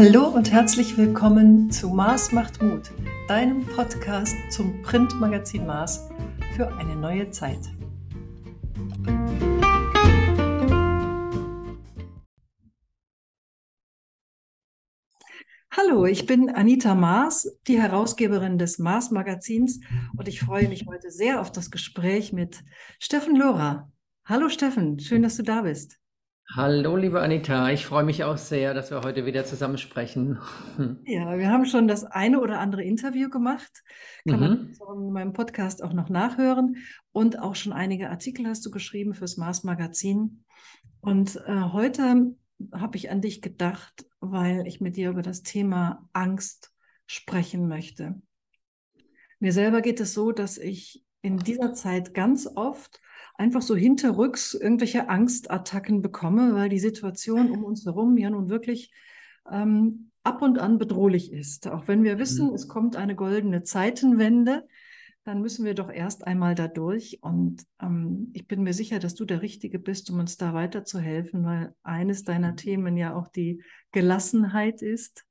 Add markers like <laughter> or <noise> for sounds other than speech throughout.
Hallo und herzlich willkommen zu Mars macht Mut, deinem Podcast zum Printmagazin Mars für eine neue Zeit. Hallo, ich bin Anita Maas, die Herausgeberin des Mars Magazins und ich freue mich heute sehr auf das Gespräch mit Steffen Lohrer. Hallo Steffen, schön, dass du da bist. Hallo, liebe Anita, ich freue mich auch sehr, dass wir heute wieder zusammen sprechen. <laughs> Ja, wir haben schon das eine oder andere Interview gemacht. Kann man Mhm. in meinem Podcast auch noch nachhören. Und auch schon einige Artikel hast du geschrieben fürs Mars Magazin. Und äh, heute habe ich an dich gedacht, weil ich mit dir über das Thema Angst sprechen möchte. Mir selber geht es so, dass ich in dieser Zeit ganz oft einfach so hinterrücks irgendwelche Angstattacken bekomme, weil die Situation um uns herum ja nun wirklich ähm, ab und an bedrohlich ist. Auch wenn wir wissen, Mhm. es kommt eine goldene Zeitenwende, dann müssen wir doch erst einmal da durch. Und ähm, ich bin mir sicher, dass du der Richtige bist, um uns da weiterzuhelfen, weil eines deiner Themen ja auch die Gelassenheit ist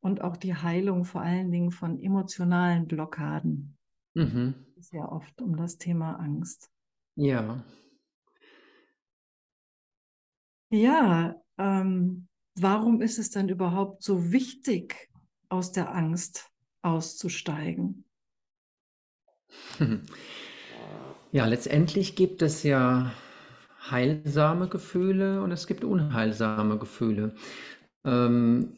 und auch die Heilung vor allen Dingen von emotionalen Blockaden. Mhm. Ja oft um das Thema Angst. Ja. Ja, ähm, warum ist es denn überhaupt so wichtig, aus der Angst auszusteigen? <laughs> Ja, letztendlich gibt es ja heilsame Gefühle und es gibt unheilsame Gefühle. Ähm,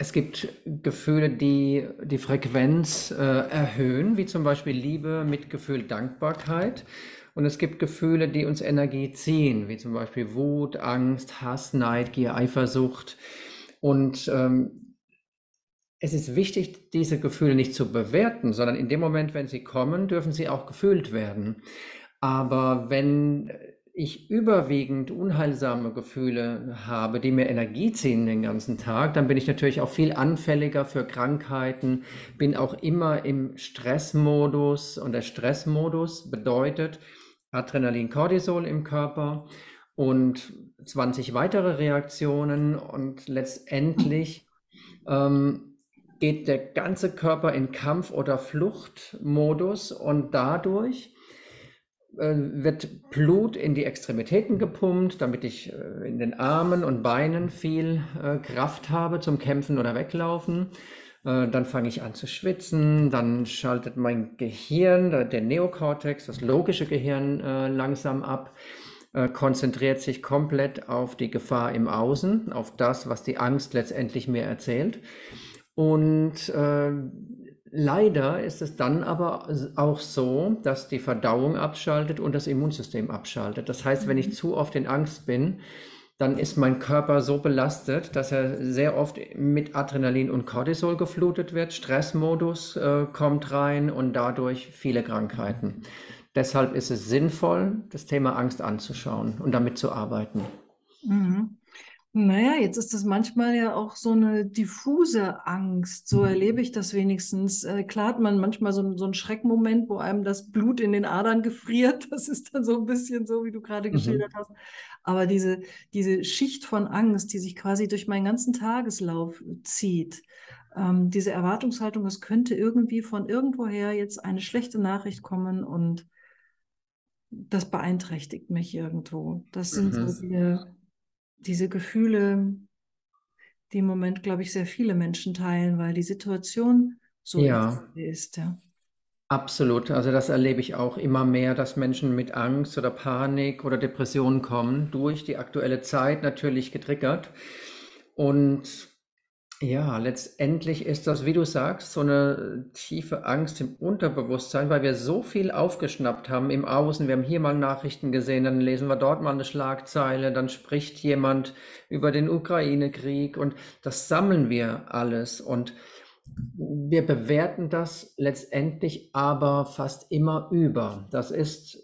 es gibt Gefühle, die die Frequenz äh, erhöhen, wie zum Beispiel Liebe, Mitgefühl, Dankbarkeit. Und es gibt Gefühle, die uns Energie ziehen, wie zum Beispiel Wut, Angst, Hass, Neid, Gier, Eifersucht. Und ähm, es ist wichtig, diese Gefühle nicht zu bewerten, sondern in dem Moment, wenn sie kommen, dürfen sie auch gefühlt werden. Aber wenn ich überwiegend unheilsame Gefühle habe, die mir Energie ziehen den ganzen Tag, dann bin ich natürlich auch viel anfälliger für Krankheiten, bin auch immer im Stressmodus und der Stressmodus bedeutet Adrenalin, Cortisol im Körper und 20 weitere Reaktionen und letztendlich ähm, geht der ganze Körper in Kampf- oder Fluchtmodus und dadurch wird Blut in die Extremitäten gepumpt, damit ich äh, in den Armen und Beinen viel äh, Kraft habe zum Kämpfen oder Weglaufen. Äh, Dann fange ich an zu schwitzen, dann schaltet mein Gehirn, der Neokortex, das logische Gehirn, äh, langsam ab, äh, konzentriert sich komplett auf die Gefahr im Außen, auf das, was die Angst letztendlich mir erzählt. Und äh, leider ist es dann aber auch so, dass die Verdauung abschaltet und das Immunsystem abschaltet. Das heißt, wenn ich zu oft in Angst bin, dann ist mein Körper so belastet, dass er sehr oft mit Adrenalin und Cortisol geflutet wird. Stressmodus äh, kommt rein und dadurch viele Krankheiten. Deshalb ist es sinnvoll, das Thema Angst anzuschauen und damit zu arbeiten. Mhm. Naja, jetzt ist das manchmal ja auch so eine diffuse Angst. So erlebe ich das wenigstens. Äh, klar hat man manchmal so, einen- so einen Schreckmoment, wo einem das Blut in den Adern <laughs> gefriert. Das ist dann so ein bisschen so, wie du gerade Mhm. geschildert hast. Aber diese, diese Schicht von Angst, die sich quasi durch meinen ganzen Tageslauf zieht, ähm, diese Erwartungshaltung, es könnte irgendwie von irgendwoher jetzt eine schlechte Nachricht kommen und das beeinträchtigt mich irgendwo. Das sind so Mhm. die, diese Gefühle, die im Moment, glaube ich, sehr viele Menschen teilen, weil die Situation so ist, Ja. ist. Ja. Absolut. Also das erlebe ich auch immer mehr, dass Menschen mit Angst oder Panik oder Depressionen kommen, durch die aktuelle Zeit natürlich getriggert. Und ja, letztendlich ist das, wie du sagst, so eine tiefe Angst im Unterbewusstsein, weil wir so viel aufgeschnappt haben im Außen. Wir haben hier mal Nachrichten gesehen, dann lesen wir dort mal eine Schlagzeile, dann spricht jemand über den Ukraine-Krieg und das sammeln wir alles. Und wir bewerten das letztendlich aber fast immer über. Das ist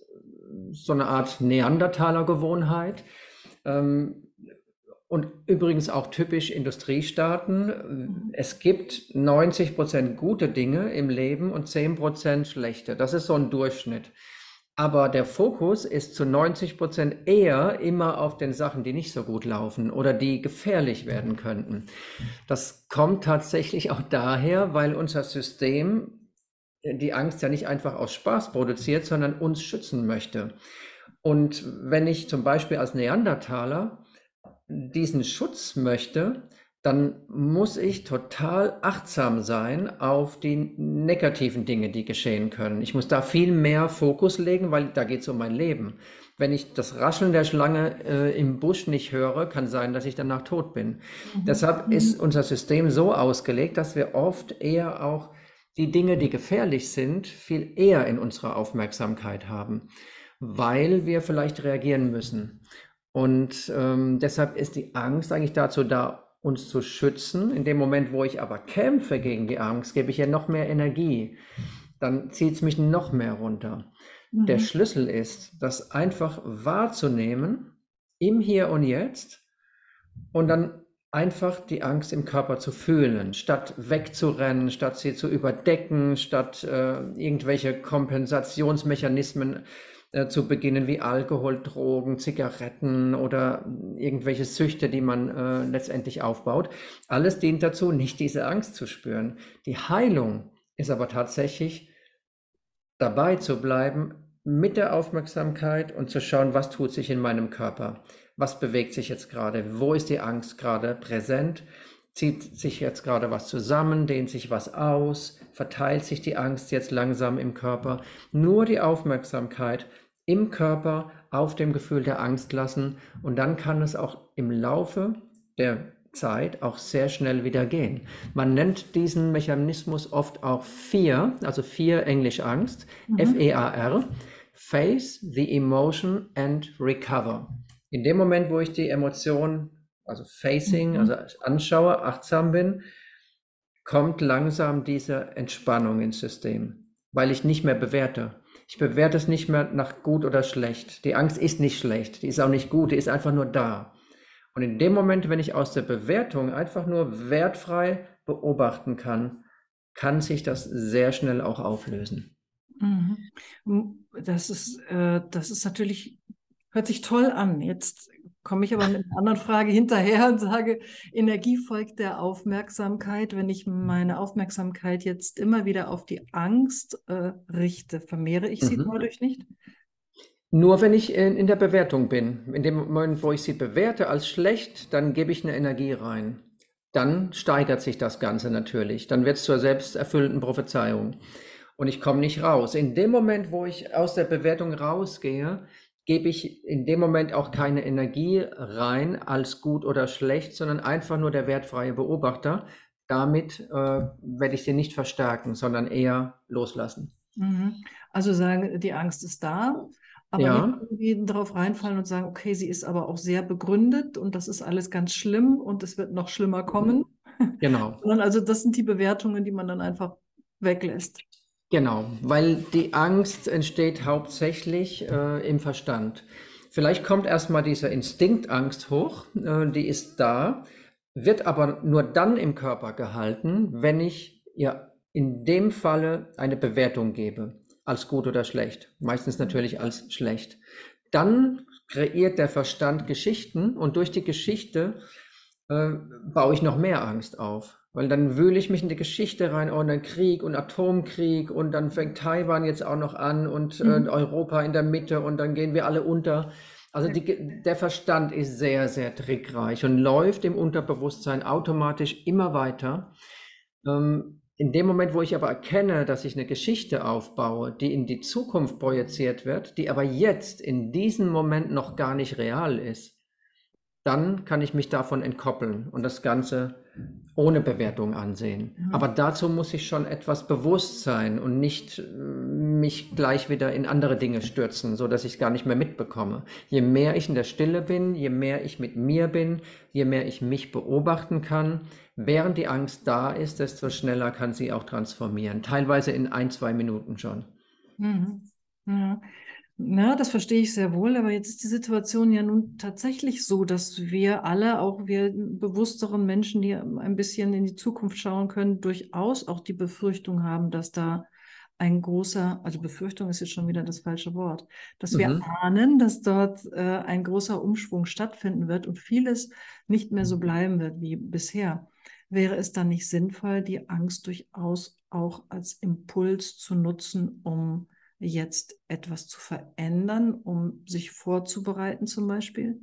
so eine Art Neandertaler-Gewohnheit. Ähm, und übrigens auch typisch Industriestaaten. Es gibt 90% gute Dinge im Leben und 10% schlechte. Das ist so ein Durchschnitt. Aber der Fokus ist zu 90 Prozent eher immer auf den Sachen, die nicht so gut laufen oder die gefährlich werden könnten. Das kommt tatsächlich auch daher, weil unser System die Angst ja nicht einfach aus Spaß produziert, sondern uns schützen möchte. Und wenn ich zum Beispiel als Neandertaler diesen Schutz möchte, dann muss ich total achtsam sein auf die negativen Dinge, die geschehen können. Ich muss da viel mehr Fokus legen, weil da geht es um mein Leben. Wenn ich das Rascheln der Schlange äh, im Busch nicht höre, kann sein, dass ich danach tot bin. Mhm. Deshalb ist unser System so ausgelegt, dass wir oft eher auch die Dinge, die gefährlich sind, viel eher in unserer Aufmerksamkeit haben, weil wir vielleicht reagieren müssen. Und ähm, deshalb ist die Angst eigentlich dazu da, uns zu schützen. In dem Moment, wo ich aber kämpfe gegen die Angst, gebe ich ja noch mehr Energie. Dann zieht es mich noch mehr runter. Mhm. Der Schlüssel ist, das einfach wahrzunehmen im Hier und Jetzt und dann einfach die Angst im Körper zu fühlen, statt wegzurennen, statt sie zu überdecken, statt äh, irgendwelche Kompensationsmechanismen äh, zu beginnen wie Alkohol, Drogen, Zigaretten oder irgendwelche Süchte, die man äh, letztendlich aufbaut. Alles dient dazu, nicht diese Angst zu spüren. Die Heilung ist aber tatsächlich dabei zu bleiben mit der Aufmerksamkeit und zu schauen, was tut sich in meinem Körper. Was bewegt sich jetzt gerade? Wo ist die Angst gerade präsent? Zieht sich jetzt gerade was zusammen? Dehnt sich was aus? Verteilt sich die Angst jetzt langsam im Körper? Nur die Aufmerksamkeit im Körper auf dem Gefühl der Angst lassen und dann kann es auch im Laufe der Zeit auch sehr schnell wieder gehen. Man nennt diesen Mechanismus oft auch Fear, also Fear Englisch Angst, mhm. F-E-A-R, Face the Emotion and Recover. In dem Moment, wo ich die Emotion, also Facing, mhm. also anschaue, achtsam bin, kommt langsam diese Entspannung ins System, weil ich nicht mehr bewerte. Ich bewerte es nicht mehr nach gut oder schlecht. Die Angst ist nicht schlecht, die ist auch nicht gut, die ist einfach nur da. Und in dem Moment, wenn ich aus der Bewertung einfach nur wertfrei beobachten kann, kann sich das sehr schnell auch auflösen. Mhm. Das ist, äh, das ist natürlich, hört sich toll an. Jetzt komme ich aber mit einer anderen Frage hinterher und sage, Energie folgt der Aufmerksamkeit. Wenn ich meine Aufmerksamkeit jetzt immer wieder auf die Angst äh, richte, vermehre ich sie mhm. dadurch nicht? Nur wenn ich in, in der Bewertung bin. In dem Moment, wo ich sie bewerte als schlecht, dann gebe ich eine Energie rein. Dann steigert sich das Ganze natürlich. Dann wird es zur selbsterfüllenden Prophezeiung. Und ich komme nicht raus. In dem Moment, wo ich aus der Bewertung rausgehe, gebe ich in dem Moment auch keine Energie rein als gut oder schlecht, sondern einfach nur der wertfreie Beobachter. Damit äh, werde ich sie nicht verstärken, sondern eher loslassen. Mhm. Also sagen, die Angst ist da, aber ja. nicht irgendwie darauf reinfallen und sagen, okay, sie ist aber auch sehr begründet und das ist alles ganz schlimm und es wird noch schlimmer kommen. Genau. <laughs> Sondern also das sind die Bewertungen, die man dann einfach weglässt. Genau, weil die Angst entsteht hauptsächlich äh, im Verstand. Vielleicht kommt erstmal diese Instinktangst hoch, äh, die ist da, wird aber nur dann im Körper gehalten, wenn ich ja in dem Falle eine Bewertung gebe, als gut oder schlecht, meistens natürlich als schlecht. Dann kreiert der Verstand Geschichten und durch die Geschichte äh, baue ich noch mehr Angst auf. Weil dann wühle ich mich in die Geschichte rein, oh, und dann Krieg und Atomkrieg und dann fängt Taiwan jetzt auch noch an und äh, mhm. äh, Europa in der Mitte und dann gehen wir alle unter. Also die, der Verstand ist sehr, sehr trickreich und läuft im Unterbewusstsein automatisch immer weiter. Ähm, in dem Moment, wo ich aber erkenne, dass ich eine Geschichte aufbaue, die in die Zukunft projiziert wird, die aber jetzt in diesem Moment noch gar nicht real ist, dann kann ich mich davon entkoppeln und das Ganze ohne Bewertung ansehen. Mhm. Aber dazu muss ich schon etwas bewusst sein und nicht äh, mich gleich wieder in andere Dinge stürzen, so dass ich es gar nicht mehr mitbekomme. Je mehr ich in der Stille bin, je mehr ich mit mir bin, je mehr ich mich beobachten kann, während die Angst da ist, desto schneller kann sie auch transformieren. Teilweise in ein, zwei Minuten schon. Mhm. Ja. Ja, das verstehe ich sehr wohl, aber jetzt ist die Situation ja nun tatsächlich so, dass wir alle, auch wir bewussteren Menschen, die ein bisschen in die Zukunft schauen können, durchaus auch die Befürchtung haben, dass da ein großer, also Befürchtung ist jetzt schon wieder das falsche Wort, dass wir Mhm. ahnen, dass dort äh, ein großer Umschwung stattfinden wird und vieles nicht mehr so bleiben wird wie bisher. Wäre es dann nicht sinnvoll, die Angst durchaus auch als Impuls zu nutzen, um jetzt etwas zu verändern, um sich vorzubereiten zum Beispiel?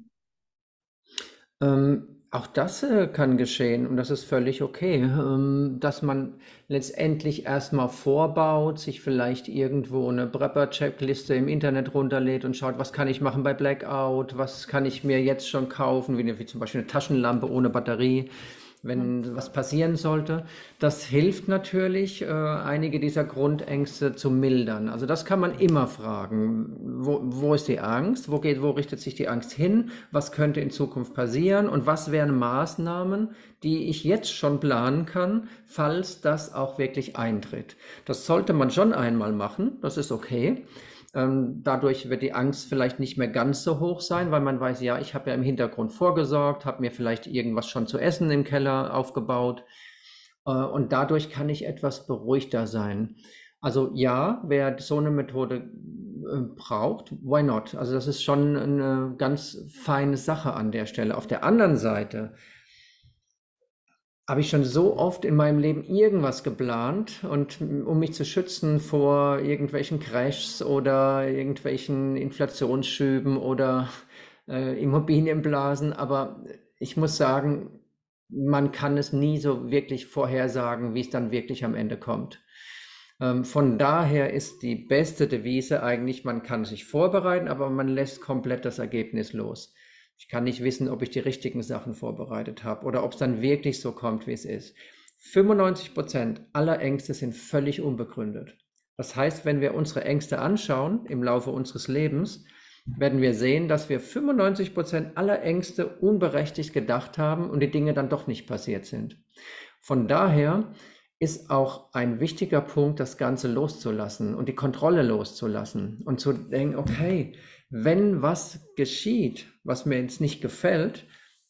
Ähm, auch das äh, kann geschehen und das ist völlig okay, <laughs> ähm, dass man letztendlich erstmal vorbaut, sich vielleicht irgendwo eine Prepper-Checkliste im Internet runterlädt und schaut, was kann ich machen bei Blackout, was kann ich mir jetzt schon kaufen, wie, wie zum Beispiel eine Taschenlampe ohne Batterie wenn was passieren sollte. Das hilft natürlich, äh, einige dieser Grundängste zu mildern. Also das kann man immer fragen. Wo, wo ist die Angst? Wo geht, wo richtet sich die Angst hin? Was könnte in Zukunft passieren? Und was wären Maßnahmen, die ich jetzt schon planen kann, falls das auch wirklich eintritt? Das sollte man schon einmal machen. Das ist okay. Ähm, dadurch wird die Angst vielleicht nicht mehr ganz so hoch sein, weil man weiß, ja, ich habe ja im Hintergrund vorgesorgt, habe mir vielleicht irgendwas schon zu essen im Keller aufgebaut äh, und dadurch kann ich etwas beruhigter sein. Also ja, wer so eine Methode äh, braucht, why not? Also das ist schon eine ganz feine Sache an der Stelle. Auf der anderen Seite habe ich schon so oft in meinem Leben irgendwas geplant und um mich zu schützen vor irgendwelchen Crashs oder irgendwelchen Inflationsschüben oder äh, Immobilienblasen. Aber ich muss sagen, man kann es nie so wirklich vorhersagen, wie es dann wirklich am Ende kommt. Ähm, von daher ist die beste Devise eigentlich, man kann sich vorbereiten, aber man lässt komplett das Ergebnis los. Ich kann nicht wissen, ob ich die richtigen Sachen vorbereitet habe oder ob es dann wirklich so kommt, wie es ist. 95 Prozent aller Ängste sind völlig unbegründet. Das heißt, wenn wir unsere Ängste anschauen im Laufe unseres Lebens, werden wir sehen, dass wir 95 Prozent aller Ängste unberechtigt gedacht haben und die Dinge dann doch nicht passiert sind. Von daher ist auch ein wichtiger Punkt, das Ganze loszulassen und die Kontrolle loszulassen und zu denken, okay, wenn was geschieht, was mir jetzt nicht gefällt,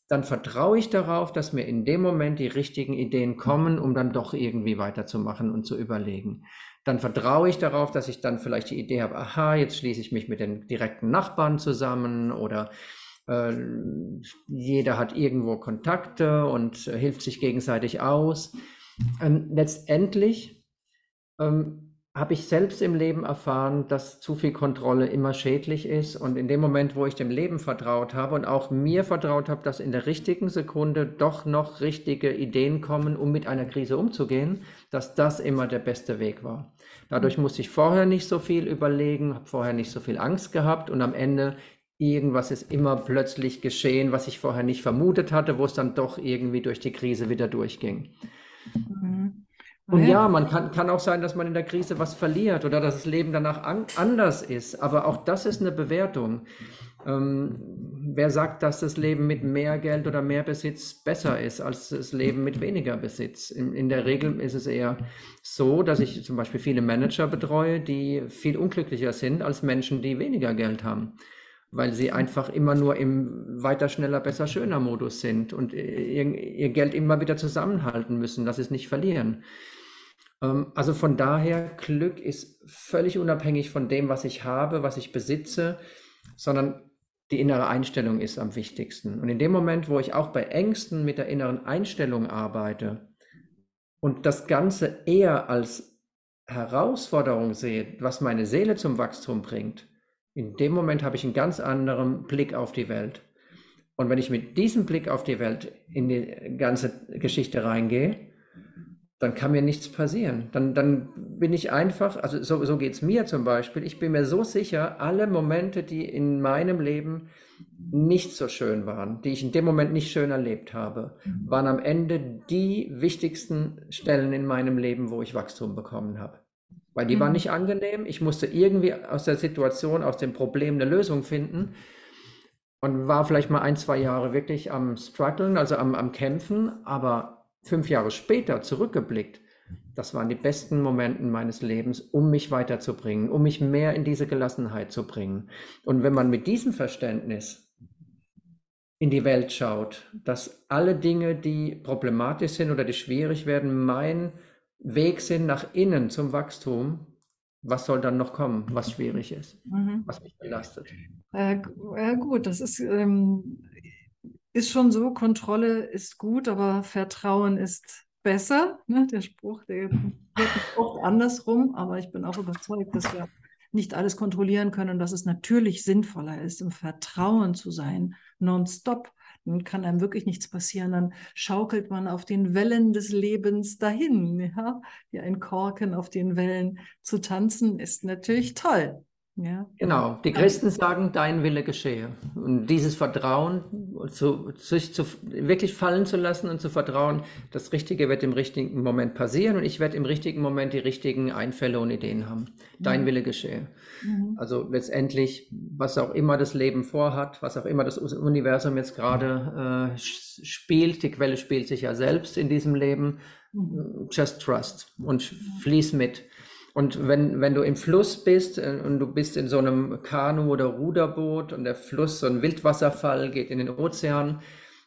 dann vertraue ich darauf, dass mir in dem Moment die richtigen Ideen kommen, um dann doch irgendwie weiterzumachen und zu überlegen. Dann vertraue ich darauf, dass ich dann vielleicht die Idee habe, aha, jetzt schließe ich mich mit den direkten Nachbarn zusammen oder äh, jeder hat irgendwo Kontakte und äh, hilft sich gegenseitig aus. Ähm, letztendlich ähm, habe ich selbst im Leben erfahren, dass zu viel Kontrolle immer schädlich ist. Und in dem Moment, wo ich dem Leben vertraut habe und auch mir vertraut habe, dass in der richtigen Sekunde doch noch richtige Ideen kommen, um mit einer Krise umzugehen, dass das immer der beste Weg war. Dadurch musste ich vorher nicht so viel überlegen, habe vorher nicht so viel Angst gehabt und am Ende irgendwas ist immer plötzlich geschehen, was ich vorher nicht vermutet hatte, wo es dann doch irgendwie durch die Krise wieder durchging. Mhm. Und ja, man kann, kann auch sein, dass man in der Krise was verliert oder dass das Leben danach an, anders ist. Aber auch das ist eine Bewertung. Ähm, wer sagt, dass das Leben mit mehr Geld oder mehr Besitz besser ist als das Leben mit weniger Besitz? In, in der Regel ist es eher so, dass ich zum Beispiel viele Manager betreue, die viel unglücklicher sind als Menschen, die weniger Geld haben weil sie einfach immer nur im weiter, schneller, besser, schöner Modus sind und ihr, ihr Geld immer wieder zusammenhalten müssen, dass sie es nicht verlieren. Ähm, also von daher, Glück ist völlig unabhängig von dem, was ich habe, was ich besitze, sondern die innere Einstellung ist am wichtigsten. Und in dem Moment, wo ich auch bei Ängsten mit der inneren Einstellung arbeite und das Ganze eher als Herausforderung sehe, was meine Seele zum Wachstum bringt, in dem Moment habe ich einen ganz anderen Blick auf die Welt. Und wenn ich mit diesem Blick auf die Welt in die ganze Geschichte reingehe, dann kann mir nichts passieren. Dann, dann bin ich einfach, also so, so geht es mir zum Beispiel, ich bin mir so sicher, alle Momente, die in meinem Leben nicht so schön waren, die ich in dem Moment nicht schön erlebt habe, waren am Ende die wichtigsten Stellen in meinem Leben, wo ich Wachstum bekommen habe. Weil die mhm. waren nicht angenehm. Ich musste irgendwie aus der Situation, aus dem Problem eine Lösung finden und war vielleicht mal ein, zwei Jahre wirklich am struggeln, also am, am Kämpfen, aber fünf Jahre später zurückgeblickt, das waren die besten Momente meines Lebens, um mich weiterzubringen, um mich mehr in diese Gelassenheit zu bringen. Und wenn man mit diesem Verständnis in die Welt schaut, dass alle Dinge, die problematisch sind oder die schwierig werden, mein Weg sind nach innen zum Wachstum, was soll dann noch kommen, was schwierig ist, mhm. was mich belastet. Äh, ja, gut, das ist, ähm, ist schon so, Kontrolle ist gut, aber Vertrauen ist besser. Ne? Der Spruch, der wird oft andersrum, aber ich bin auch überzeugt, dass wir nicht alles kontrollieren können und dass es natürlich sinnvoller ist, im Vertrauen zu sein, nonstop. Dann kann einem wirklich nichts passieren. Dann schaukelt man auf den Wellen des Lebens dahin. Ja? Wie ein Korken auf den Wellen zu tanzen, ist natürlich toll. Ja. Genau, die Christen sagen, dein Wille geschehe. Und dieses Vertrauen, zu, sich zu, wirklich fallen zu lassen und zu vertrauen, das Richtige wird im richtigen Moment passieren und ich werde im richtigen Moment die richtigen Einfälle und Ideen haben. Dein mhm. Wille geschehe. Mhm. Also letztendlich, was auch immer das Leben vorhat, was auch immer das Universum jetzt gerade äh, spielt, die Quelle spielt sich ja selbst in diesem Leben, mhm. just trust und fließ mit. Und wenn, wenn du im Fluss bist äh, und du bist in so einem Kanu oder Ruderboot und der Fluss, so ein Wildwasserfall geht in den Ozean,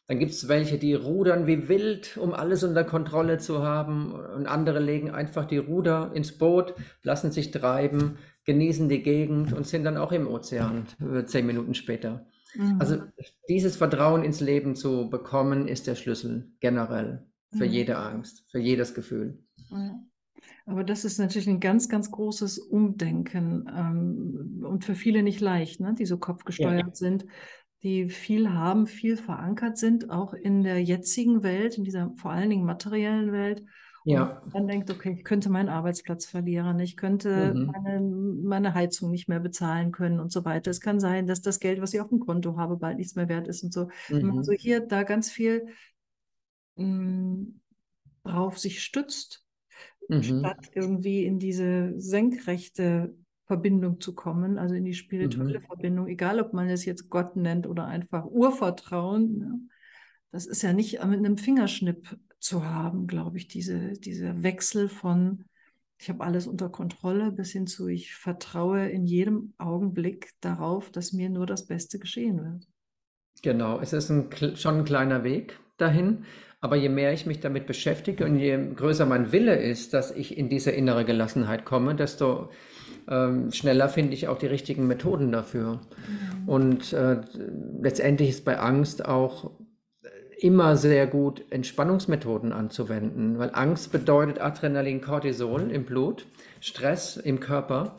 dann gibt es welche, die rudern wie wild, um alles unter Kontrolle zu haben. Und andere legen einfach die Ruder ins Boot, lassen sich treiben, genießen die Gegend und sind dann auch im Ozean äh, zehn Minuten später. Mhm. Also dieses Vertrauen ins Leben zu bekommen, ist der Schlüssel generell für mhm. jede Angst, für jedes Gefühl. Mhm. Aber das ist natürlich ein ganz, ganz großes Umdenken ähm, und für viele nicht leicht, ne? die so kopfgesteuert ja. sind, die viel haben, viel verankert sind, auch in der jetzigen Welt, in dieser vor allen Dingen materiellen Welt. Ja. Und dann denkt, okay, ich könnte meinen Arbeitsplatz verlieren, ich könnte mhm. meine, meine Heizung nicht mehr bezahlen können und so weiter. Es kann sein, dass das Geld, was ich auf dem Konto habe, bald nichts mehr wert ist und so. Mhm. Also hier da ganz viel mh, mm, drauf sich stützt mhm. statt irgendwie in diese senkrechte Verbindung zu kommen, also in die spirituelle mhm. Verbindung, egal ob man es jetzt Gott nennt oder einfach Urvertrauen. Ne? Das ist ja nicht mit einem Fingerschnipp zu haben, glaube ich, diese, dieser Wechsel von ich habe alles unter Kontrolle bis hin zu ich vertraue in jedem Augenblick darauf, dass mir nur das Beste geschehen wird. Genau, es ist ein, schon ein kleiner Weg dahin. Aber je mehr ich mich damit beschäftige und je größer mein Wille ist, dass ich in diese innere Gelassenheit komme, desto ähm, schneller finde ich auch die richtigen Methoden dafür. Mhm. Und äh, letztendlich ist bei Angst auch immer sehr gut, Entspannungsmethoden anzuwenden, weil Angst bedeutet Adrenalin, Cortisol im Blut, Stress im Körper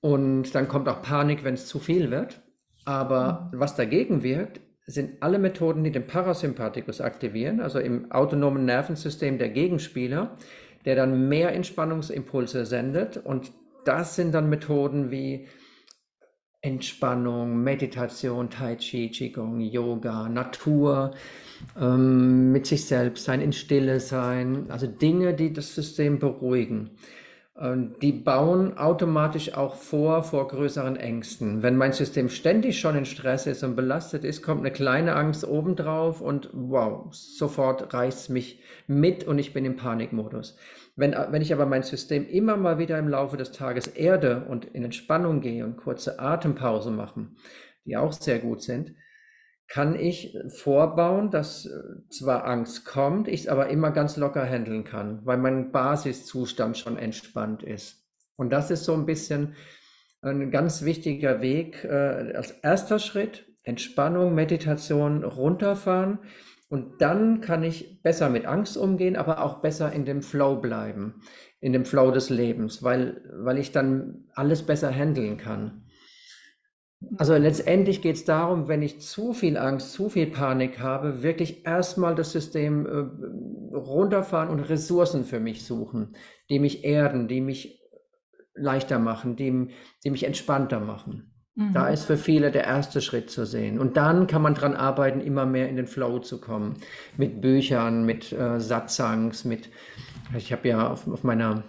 und dann kommt auch Panik, wenn es zu viel wird. Aber mhm. was dagegen wirkt, sind alle Methoden, die den Parasympathikus aktivieren, also im autonomen Nervensystem der Gegenspieler, der dann mehr Entspannungsimpulse sendet. Und das sind dann Methoden wie Entspannung, Meditation, Tai Chi, Qigong, Yoga, Natur, ähm, mit sich selbst sein, in Stille sein, also Dinge, die das System beruhigen. Die bauen automatisch auch vor vor größeren Ängsten. Wenn mein System ständig schon in Stress ist und belastet ist, kommt eine kleine Angst obendrauf und wow, sofort reißt mich mit und ich bin im Panikmodus. Wenn, wenn ich aber mein System immer mal wieder im Laufe des Tages erde und in Entspannung gehe und kurze Atempause machen, die auch sehr gut sind, kann ich vorbauen, dass äh, zwar Angst kommt, ich es aber immer ganz locker handeln kann, weil mein Basiszustand schon entspannt ist. Und das ist so ein bisschen ein ganz wichtiger Weg äh, als erster Schritt, Entspannung, Meditation runterfahren. Und dann kann ich besser mit Angst umgehen, aber auch besser in dem Flow bleiben, in dem Flow des Lebens, weil, weil ich dann alles besser handeln kann. Also letztendlich geht es darum, wenn ich zu viel Angst, zu viel Panik habe, wirklich erstmal das System äh, runterfahren und Ressourcen für mich suchen, die mich erden, die mich leichter machen, die, die mich entspannter machen. Mhm. Da ist für viele der erste Schritt zu sehen. Und dann kann man daran arbeiten, immer mehr in den Flow zu kommen. Mit Büchern, mit äh, Satzangs, mit, ich habe ja auf, auf meiner,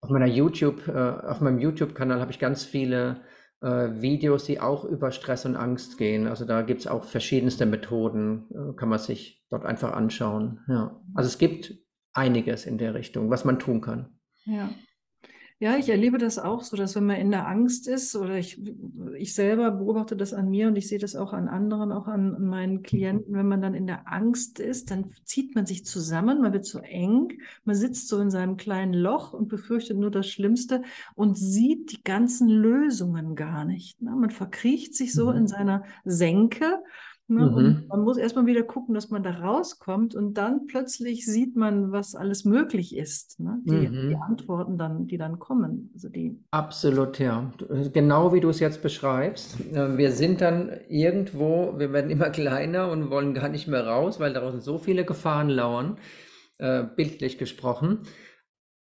auf meiner YouTube, äh, auf meinem YouTube-Kanal habe ich ganz viele Videos, die auch über Stress und Angst gehen. Also da gibt es auch verschiedenste Methoden, äh, kann man sich dort einfach anschauen. Ja. Also es gibt einiges in der Richtung, was man tun kann. Ja. Ja, ich erlebe das auch so, dass wenn man in der Angst ist oder ich, ich selber beobachte das an mir und ich sehe das auch an anderen, auch an, meinen Klienten, wenn man dann in der Angst ist, dann zieht man sich zusammen, man wird so eng, man sitzt so in seinem kleinen Loch und befürchtet nur das Schlimmste und sieht die ganzen Lösungen gar nicht. Ne? Man verkriecht sich so in mhm. seiner Senke Ne? Mhm. Und man muss erstmal wieder gucken, dass man da rauskommt und dann plötzlich sieht man, was alles möglich ist. Ne? Die, mhm. die, Antworten dann, die dann kommen. Also die Absolut, ja. Genau wie du es jetzt beschreibst. Äh, wir sind dann irgendwo, wir werden immer <laughs> kleiner und wollen gar nicht mehr raus, weil draußen so viele Gefahren lauern, äh, bildlich gesprochen.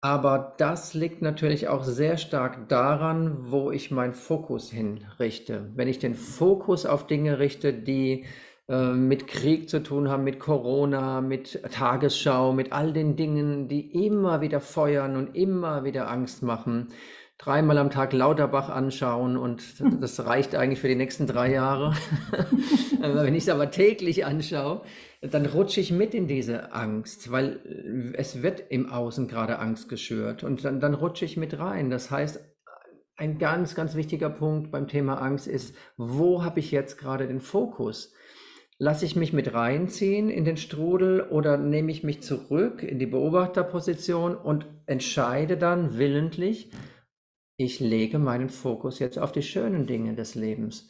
Aber das liegt natürlich auch sehr stark daran, wo ich meinen Fokus hinrichte. Wenn ich den Fokus auf Dinge richte, die äh, mit Krieg zu tun haben, mit Corona, mit Tagesschau, mit all den Dingen, die immer wieder feuern und immer wieder Angst machen, dreimal am Tag Lauterbach anschauen und das reicht eigentlich für die nächsten drei Jahre. <laughs> Wenn ich es aber täglich anschaue, dann rutsche ich mit in diese Angst, weil es wird im Außen gerade Angst geschürt und dann, dann rutsche ich mit rein. Das heißt, ein ganz, ganz wichtiger Punkt beim Thema Angst ist, wo habe ich jetzt gerade den Fokus? Lasse ich mich mit reinziehen in den Strudel oder nehme ich mich zurück in die Beobachterposition und entscheide dann willentlich, ich lege meinen Fokus jetzt auf die schönen Dinge des Lebens.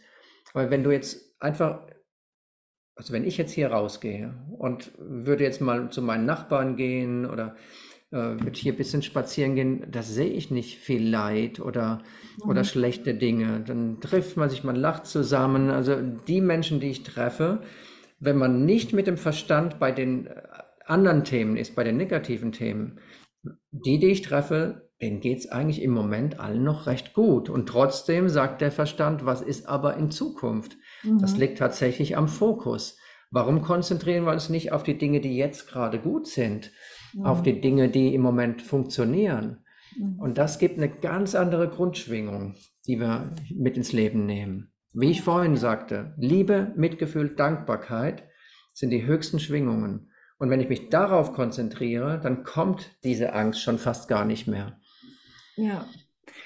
Weil wenn du jetzt einfach also wenn ich jetzt hier rausgehe und würde jetzt mal zu meinen Nachbarn gehen oder äh, würde hier ein bisschen spazieren gehen, da sehe ich nicht viel Leid oder, mhm. oder schlechte Dinge. Dann trifft man sich, man lacht zusammen. Also die Menschen, die ich treffe, wenn man nicht mit dem Verstand bei den äh, anderen Themen ist, bei den negativen Themen, die, die ich treffe, denen geht es eigentlich im Moment allen noch recht gut. Und trotzdem sagt der Verstand, was ist aber in Zukunft? Mhm. Das liegt tatsächlich am Fokus. Warum konzentrieren wir uns nicht auf die Dinge, die jetzt gerade gut sind, mhm. auf die Dinge, die im Moment funktionieren? Mhm. Und das gibt eine ganz andere Grundschwingung, die wir mit ins Leben nehmen. Wie ich vorhin sagte, Liebe, Mitgefühl, Dankbarkeit sind die höchsten Schwingungen. Und wenn ich mich darauf konzentriere, dann kommt diese Angst schon fast gar nicht mehr. Ja.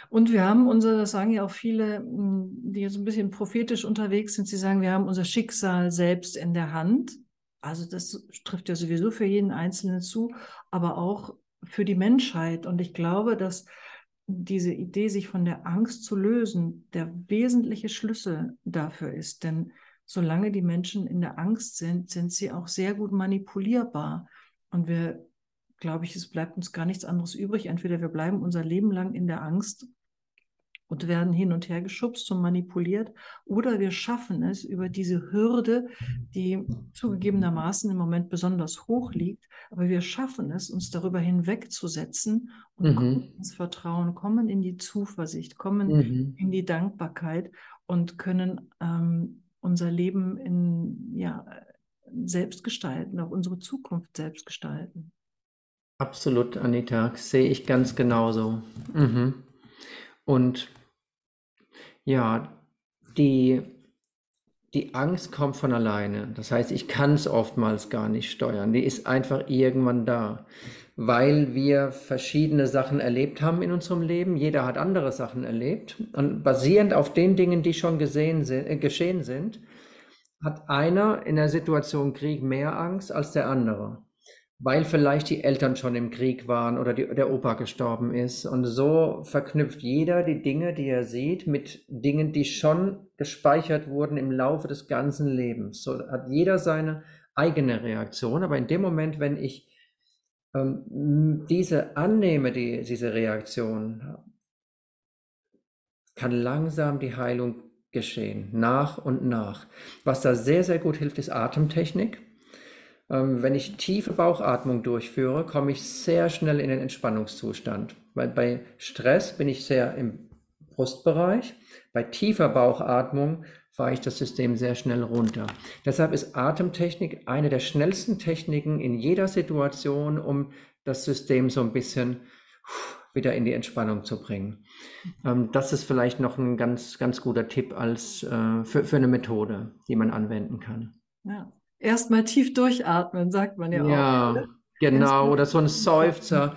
Und wir haben unser, das sagen ja auch viele, hm, die jetzt ein bisschen prophetisch unterwegs sind, sie sagen, wir haben unser Schicksal selbst in der Hand. Also das trifft ja sowieso für jeden Einzelnen zu, aber auch für die Menschheit. Und ich glaube, dass diese Idee, sich von der Angst zu lösen, der wesentliche Schlüssel dafür ist. Denn solange die Menschen in der Angst sind, sind sie auch sehr gut manipulierbar. Und wir glaube ich, es bleibt uns gar nichts anderes übrig. Entweder wir bleiben unser Leben lang in der Angst und werden hin und her geschubst und manipuliert, oder wir schaffen es über diese Hürde, die zugegebenermaßen im Moment besonders hoch liegt, aber wir schaffen es, uns darüber hinwegzusetzen und mhm. kommen ins Vertrauen, kommen in die Zuversicht, kommen mhm. in die Dankbarkeit und können ähm, unser Leben in, ja, selbst gestalten, auch unsere Zukunft selbst gestalten. Absolut, Anita, sehe ich ganz genauso. Mhm. Und ja, die, die Angst kommt von alleine. Das heißt, ich kann es oftmals gar nicht steuern. Die ist einfach irgendwann da, weil wir verschiedene Sachen erlebt haben in unserem Leben. Jeder hat andere Sachen erlebt. Und basierend auf den Dingen, die schon gesehen sind, äh, geschehen sind, hat einer in der Situation Krieg mehr Angst als der andere weil vielleicht die Eltern schon im Krieg waren oder die, der Opa gestorben ist. Und so verknüpft jeder die Dinge, die er sieht, mit Dingen, die schon gespeichert wurden im Laufe des ganzen Lebens. So hat jeder seine eigene Reaktion. Aber in dem Moment, wenn ich ähm, diese annehme, die, diese Reaktion, kann langsam die Heilung geschehen, nach und nach. Was da sehr, sehr gut hilft, ist Atemtechnik. Ähm, wenn ich tiefe Bauchatmung durchführe, komme ich sehr schnell in den Entspannungszustand. Weil bei Stress bin ich sehr im Brustbereich. Bei tiefer Bauchatmung fahre ich das System sehr schnell runter. Deshalb ist Atemtechnik eine der schnellsten Techniken in jeder Situation, um das System so ein bisschen wieder in die Entspannung zu bringen. Ähm, das ist vielleicht noch ein ganz, ganz guter Tipp als, äh, für, für eine Methode, die man anwenden kann. Ja, Erstmal tief durchatmen, sagt man ja, ja auch. Ja, genau. Oder so ein Seufzer.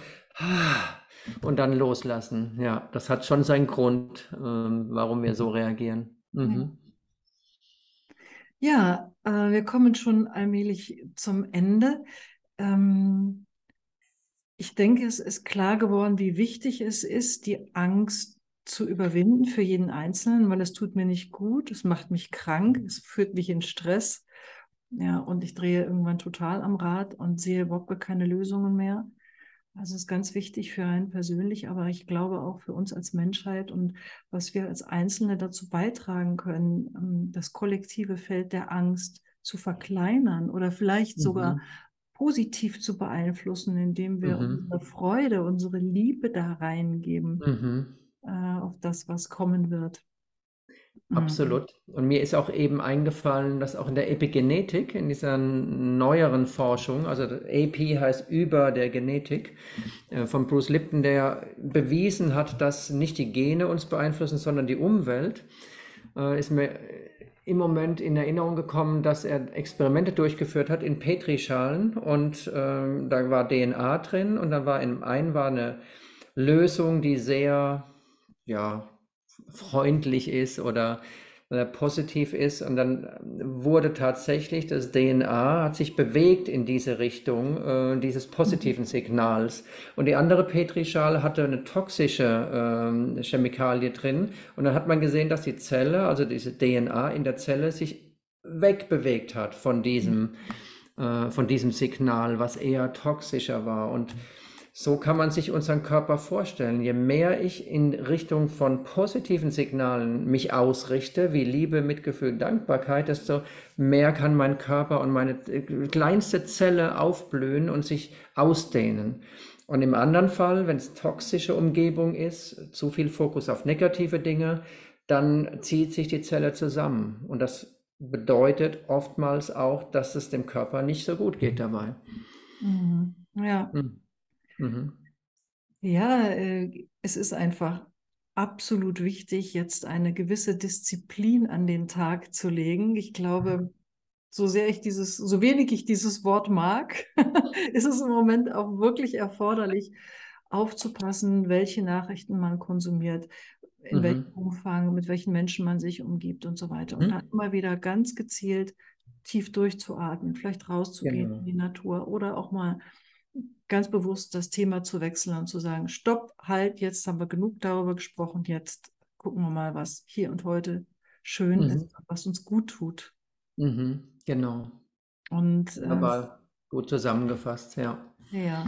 und dann loslassen. Ja, das hat schon seinen Grund, ähm, warum wir so reagieren. Mhm. Ja, äh, wir kommen schon allmählich zum Ende. Ähm, ich denke, es ist klar geworden, wie wichtig es ist, die Angst zu überwinden für jeden Einzelnen, weil es tut mir nicht gut, es macht mich krank, es führt mich in Stress. Ja, und ich drehe irgendwann total am Rad und sehe überhaupt keine Lösungen mehr. Also es ist ganz wichtig für einen persönlich, aber ich glaube auch für uns als Menschheit und was wir als Einzelne dazu beitragen können, ähm, das kollektive Feld der Angst zu verkleinern oder vielleicht mhm. sogar positiv zu beeinflussen, indem wir mhm. unsere Freude, unsere Liebe da reingeben mhm. äh, auf das, was kommen wird. Mhm. Absolut. Und mir ist auch eben eingefallen, dass auch in der Epigenetik, in dieser neueren Forschung, also AP heißt über der Genetik, äh, von Bruce Lipton, der bewiesen hat, dass nicht die Gene uns beeinflussen, sondern die Umwelt, äh, ist mir im Moment in Erinnerung gekommen, dass er Experimente durchgeführt hat in Petrischalen und äh, da war DNA drin und dann war in einem war eine Lösung, die sehr, ja, freundlich ist oder äh, positiv ist. Und dann wurde tatsächlich das DNA hat sich bewegt in diese Richtung äh, dieses positiven Signals. Und die andere Petrischale hatte eine toxische äh, Chemikalie drin. Und dann hat man gesehen, dass die Zelle, also diese DNA in der Zelle, sich wegbewegt hat von diesem, äh, von diesem Signal, was eher toxischer war. Und so kann man sich unseren Körper vorstellen. Je mehr ich in Richtung von positiven Signalen mich ausrichte, wie Liebe, Mitgefühl, Dankbarkeit, desto mehr kann mein Körper und meine äh, kleinste Zelle aufblühen und sich ausdehnen. Und im anderen Fall, wenn es toxische Umgebung ist, zu viel Fokus auf negative Dinge, dann zieht sich die Zelle zusammen. Und das bedeutet oftmals auch, dass es dem Körper nicht so gut geht dabei. Mhm. Ja. Mhm. Mhm. Ja, äh, es ist einfach absolut wichtig, jetzt eine gewisse Disziplin an den Tag zu legen. Ich glaube, so sehr ich dieses, so wenig ich dieses Wort mag, <laughs> ist es im Moment auch wirklich erforderlich, aufzupassen, welche Nachrichten man konsumiert, in mhm. welchem Umfang, mit welchen Menschen man sich umgibt und so weiter. Und mhm. dann immer wieder ganz gezielt tief durchzuatmen, vielleicht rauszugehen genau. in die Natur oder auch mal ganz bewusst das Thema zu wechseln und zu sagen, stopp, halt, jetzt haben wir genug darüber gesprochen, jetzt gucken wir mal, was hier und heute schön mhm. ist, was uns gut tut. Mhm, genau. Und, äh, Aber gut zusammengefasst, ja. Ja.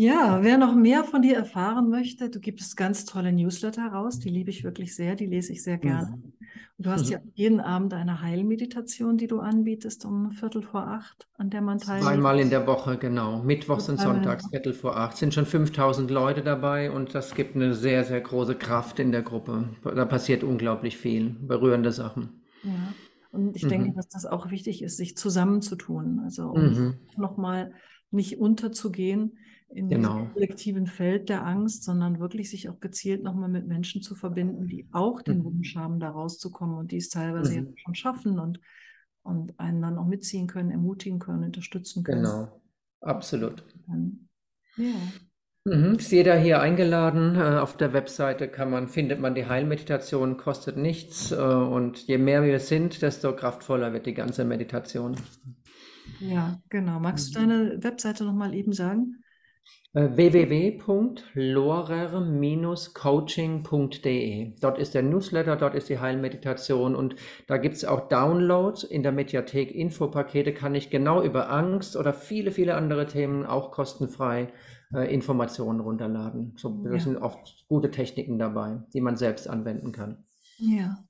Ja, wer noch mehr von dir erfahren möchte, du gibst ganz tolle Newsletter raus, die liebe ich wirklich sehr, die lese ich sehr gerne. Mhm. Und du hast mhm. ja <laughs> jeden Abend eine Heilmeditation, die du anbietest um Viertel vor acht, an der man teilnimmt. Zweimal in der Woche, genau. Mittwochs und Sonntags, Viertel vor acht. Sind schon 5000 Leute dabei und das gibt eine sehr, sehr große Kraft in der Gruppe. Da passiert unglaublich viel, berührende Sachen. Ja. Und ich mhm. denke, dass das auch wichtig ist, sich zusammenzutun. Also um mhm. nochmal nicht unterzugehen in genau. diesem kollektiven Feld der Angst, sondern wirklich sich auch gezielt nochmal mit Menschen zu verbinden, die auch den mhm. Wunsch haben, da rauszukommen und die es teilweise mhm. schon schaffen und, und einen dann auch mitziehen können, ermutigen können, unterstützen können. Genau, absolut. Ja. Mhm. Ist jeder hier eingeladen. Äh, auf der Webseite kann man, findet man die Heilmeditation, kostet nichts. Äh, und je mehr wir sind, desto kraftvoller wird die ganze Meditation. Ja, genau. Magst du mhm. deine Webseite nochmal eben sagen? Äh, www.lorer-coaching.de. Dort ist der Newsletter, dort ist die Heilmeditation und da gibt es auch Downloads in der Mediathek, Infopakete, kann ich genau über Angst oder viele, viele andere Themen auch kostenfrei äh, Informationen runterladen. So, ja. sind oft gute Techniken dabei, die man selbst anwenden kann. Ja.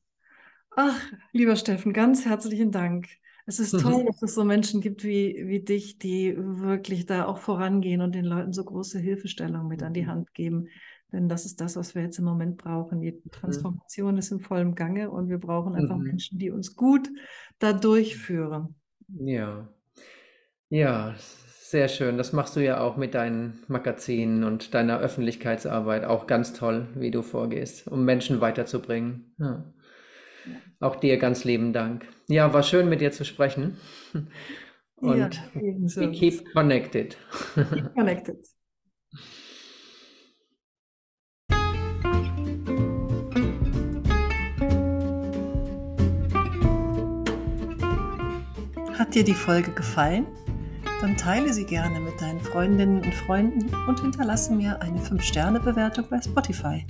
Ach, lieber Steffen, ganz herzlichen Dank. Es ist toll, mhm. dass es so Menschen gibt wie, wie dich, die wirklich da auch vorangehen und den Leuten so große Hilfestellung mit an die mhm. Hand geben. Denn das ist das, was wir jetzt im Moment brauchen. Die mhm. Transformation ist in vollem Gange und wir brauchen einfach mhm. Menschen, die uns gut da durchführen. Ja. Ja, sehr schön. Das machst du ja auch mit deinen Magazinen und deiner Öffentlichkeitsarbeit auch ganz toll, wie du vorgehst, um Menschen weiterzubringen. Ja. Auch dir ganz lieben Dank. Ja, war schön mit dir zu sprechen. <laughs> Und ja, we keep connected. Keep connected. Hat dir die Folge gefallen? Dann teile sie gerne mit deinen Freundinnen und Freunden und hinterlasse mir eine 5-Sterne-Bewertung bei Spotify.